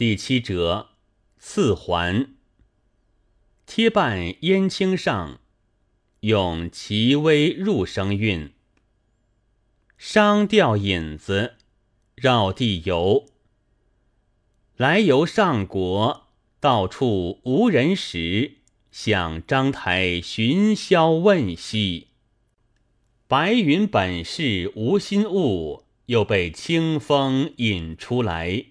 第七折四环。贴半燕青上，用其微入声韵。商调引子，绕地游。来游上国，到处无人时，向章台寻宵问兮。白云本是无心物，又被清风引出来。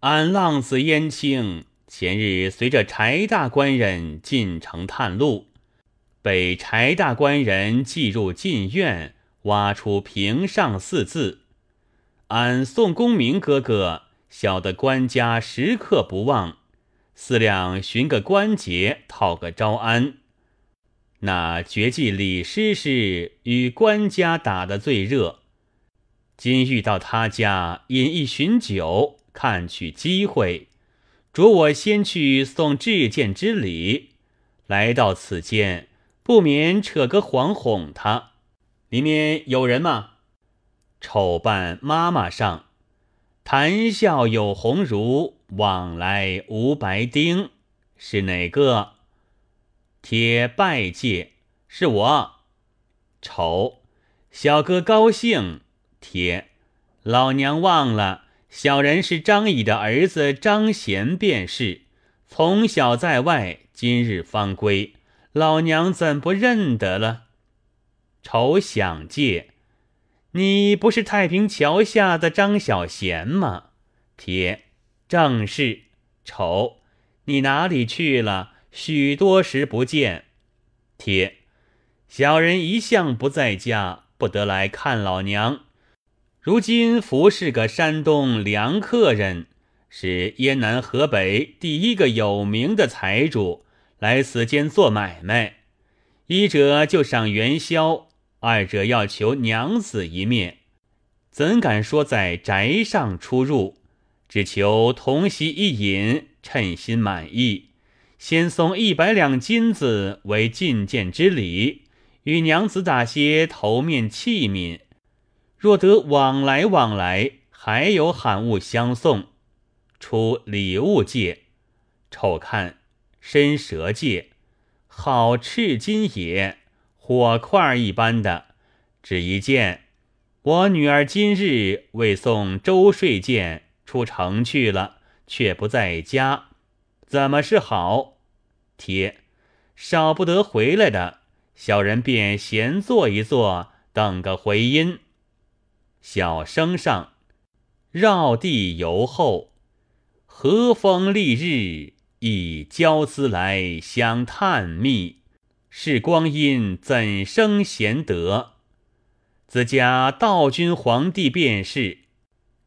俺浪子燕青前日随着柴大官人进城探路，被柴大官人记入禁院，挖出平上四字。俺宋公明哥哥晓得官家时刻不忘，思量寻个关节讨个招安。那绝技李师师与官家打得最热，今遇到他家饮一巡酒。看取机会，着我先去送致见之礼。来到此间，不免扯个谎哄他。里面有人吗？丑扮妈妈上，谈笑有鸿儒，往来无白丁。是哪个？贴拜戒，是我。丑，小哥高兴。贴，老娘忘了。小人是张乙的儿子张贤，便是从小在外，今日方归，老娘怎不认得了？丑想借，你不是太平桥下的张小贤吗？铁正是。丑，你哪里去了？许多时不见。铁，小人一向不在家，不得来看老娘。如今服侍个山东梁客人，是燕南河北第一个有名的财主，来此间做买卖。一者就赏元宵，二者要求娘子一面。怎敢说在宅上出入？只求同席一饮，称心满意。先送一百两金子为觐见之礼，与娘子打些头面器皿。若得往来往来，还有罕物相送，出礼物界，瞅看伸蛇界，好赤金也，火块一般的，只一件。我女儿今日为送周税件出城去了，却不在家，怎么是好？贴少不得回来的，小人便闲坐一坐，等个回音。小生上，绕地游后，和风丽日，以娇姿来相探秘。是光阴怎生贤德？自家道君皇帝便是。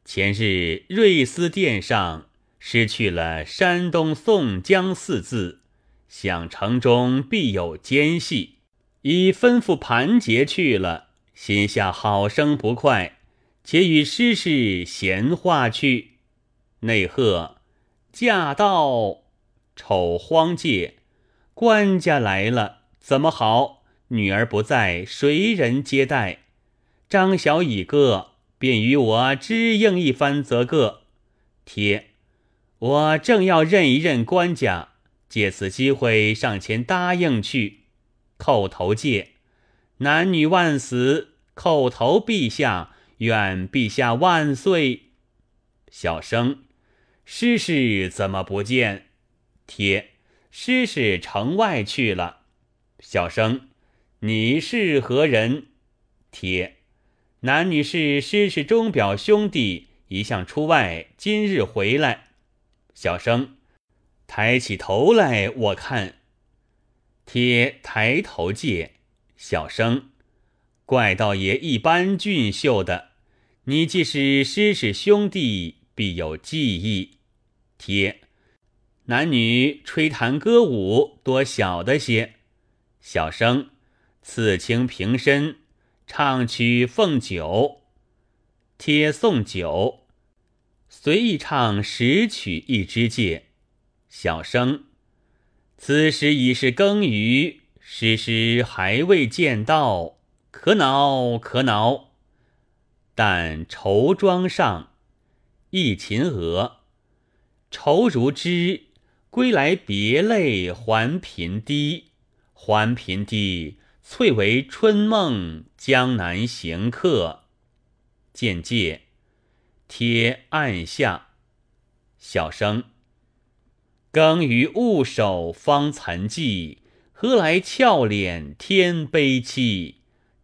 前日瑞思殿上失去了山东宋江四字，想城中必有奸细，已吩咐盘结去了，心下好生不快。且与诗事闲话去，内贺驾到，丑荒界，官家来了，怎么好？女儿不在，谁人接待？张小乙哥便与我支应一番，则个贴。我正要认一认官家，借此机会上前答应去，叩头借，男女万死，叩头陛下。愿陛下万岁！小生，师事怎么不见？贴，师事城外去了。小生，你是何人？贴，男女是师事钟表兄弟，一向出外，今日回来。小生，抬起头来，我看。贴抬头见。小生，怪道爷一般俊秀的。你既是师师兄弟，必有记忆。贴，男女吹弹歌舞，多晓得些。小生，刺青平身，唱曲奉酒。贴送酒，随意唱十曲一支戒。小生，此时已是更余，师师还未见到，可恼可恼。但绸装上，一秦娥，愁如织，归来别泪还频滴，还频滴，翠为春梦，江南行客。见介，贴案下。小生。耕于雾守方残寂，何来俏脸天悲戚？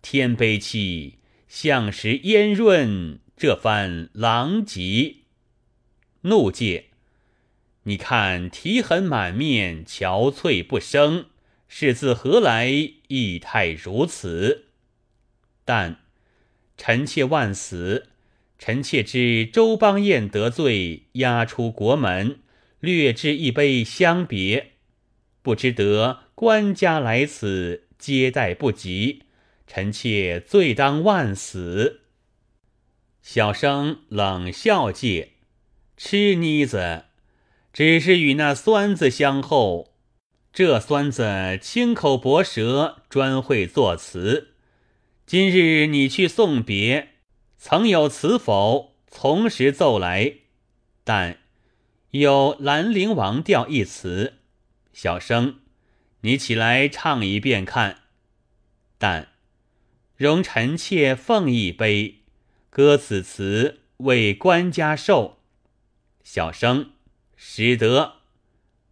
天悲戚，向时烟润，这番狼藉。怒戒，你看啼痕满面，憔悴不生，是自何来？意态如此。但臣妾万死，臣妾知周邦彦得罪，押出国门，略置一杯相别。不知得官家来此，接待不及，臣妾罪当万死。小生冷笑介。吃妮子，只是与那酸子相候。这酸子轻口薄舌，专会作词。今日你去送别，曾有词否？从实奏来。但有《兰陵王调》一词，小生，你起来唱一遍看。但容臣妾奉一杯，歌此词为官家寿。小生识得，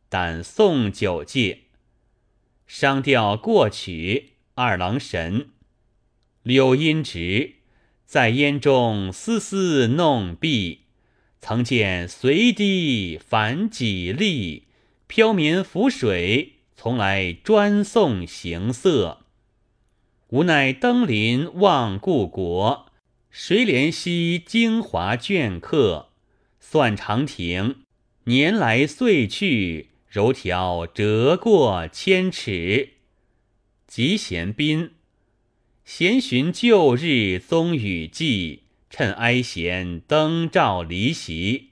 但送酒戒。商调过曲，二郎神。柳阴直，在烟中丝丝弄碧。曾见随堤反几粒，飘绵浮水，从来专送行色。无奈登临望故国，谁怜惜京华镌刻？算长亭，年来岁去，柔条折过千尺。集贤宾，闲寻旧日宗雨迹，趁哀弦灯照离席。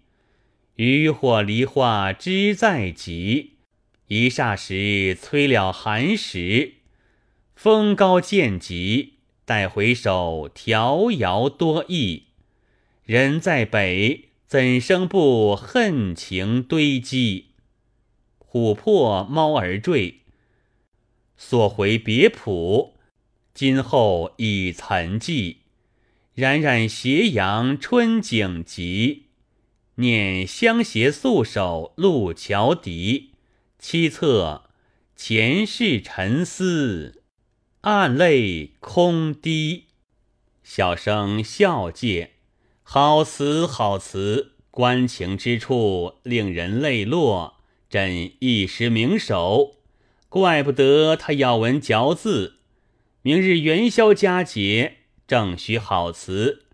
渔火梨花枝在即，一霎时催了寒食。风高渐急，待回首，迢遥多意。人在北。怎生不恨情堆积？琥珀猫儿坠，所回别浦，今后已岑寂。冉冉斜阳春景急，念相携素手路桥笛。凄恻前世沉思，暗泪空滴。小生笑介。好词好词，关情之处令人泪落。朕一时明手，怪不得他咬文嚼字。明日元宵佳节，正需好词，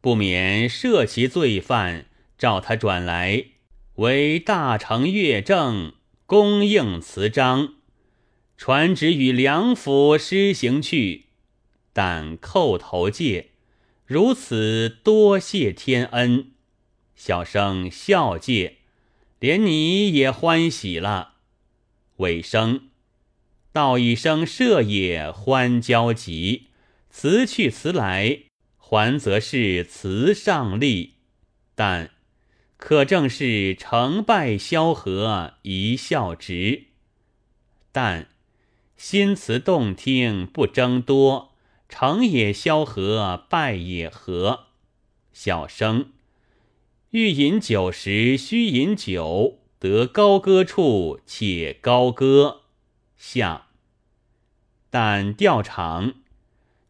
不免赦其罪犯，召他转来，为大成乐正，供应词章，传旨与梁府施行去。但叩头戒。如此多谢天恩，小生孝介，连你也欢喜了。尾声道一声社也欢交集，辞去辞来，还则是辞上立。但可正是成败萧何一笑直。但新词动听不争多。成也萧何，败也何。小生欲饮酒时须饮酒，得高歌处且高歌。下。但调场，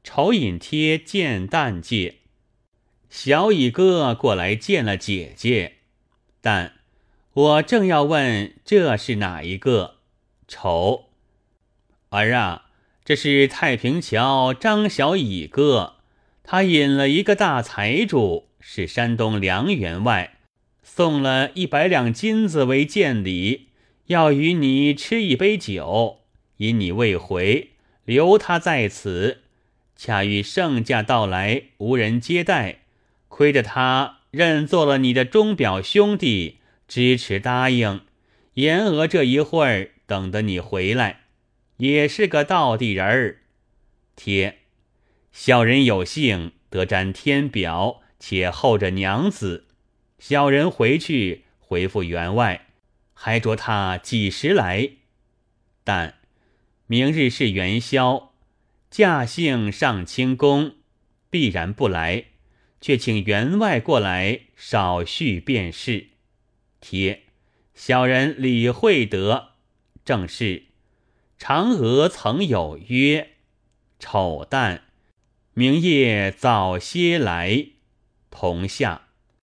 丑饮贴见旦介，小乙哥过来见了姐姐。但我正要问这是哪一个？丑儿啊。这是太平桥张小乙哥，他引了一个大财主，是山东梁员外，送了一百两金子为见礼，要与你吃一杯酒。因你未回，留他在此。恰遇圣驾到来，无人接待，亏得他认做了你的钟表兄弟，支持答应，言讹这一会儿，等得你回来。也是个道地人儿，贴小人有幸得沾天表，且候着娘子。小人回去回复员外，还着他几时来？但明日是元宵，驾幸上清宫，必然不来，却请员外过来少叙便是。贴小人李惠德，正是嫦娥曾有约，丑旦明夜早些来，同下。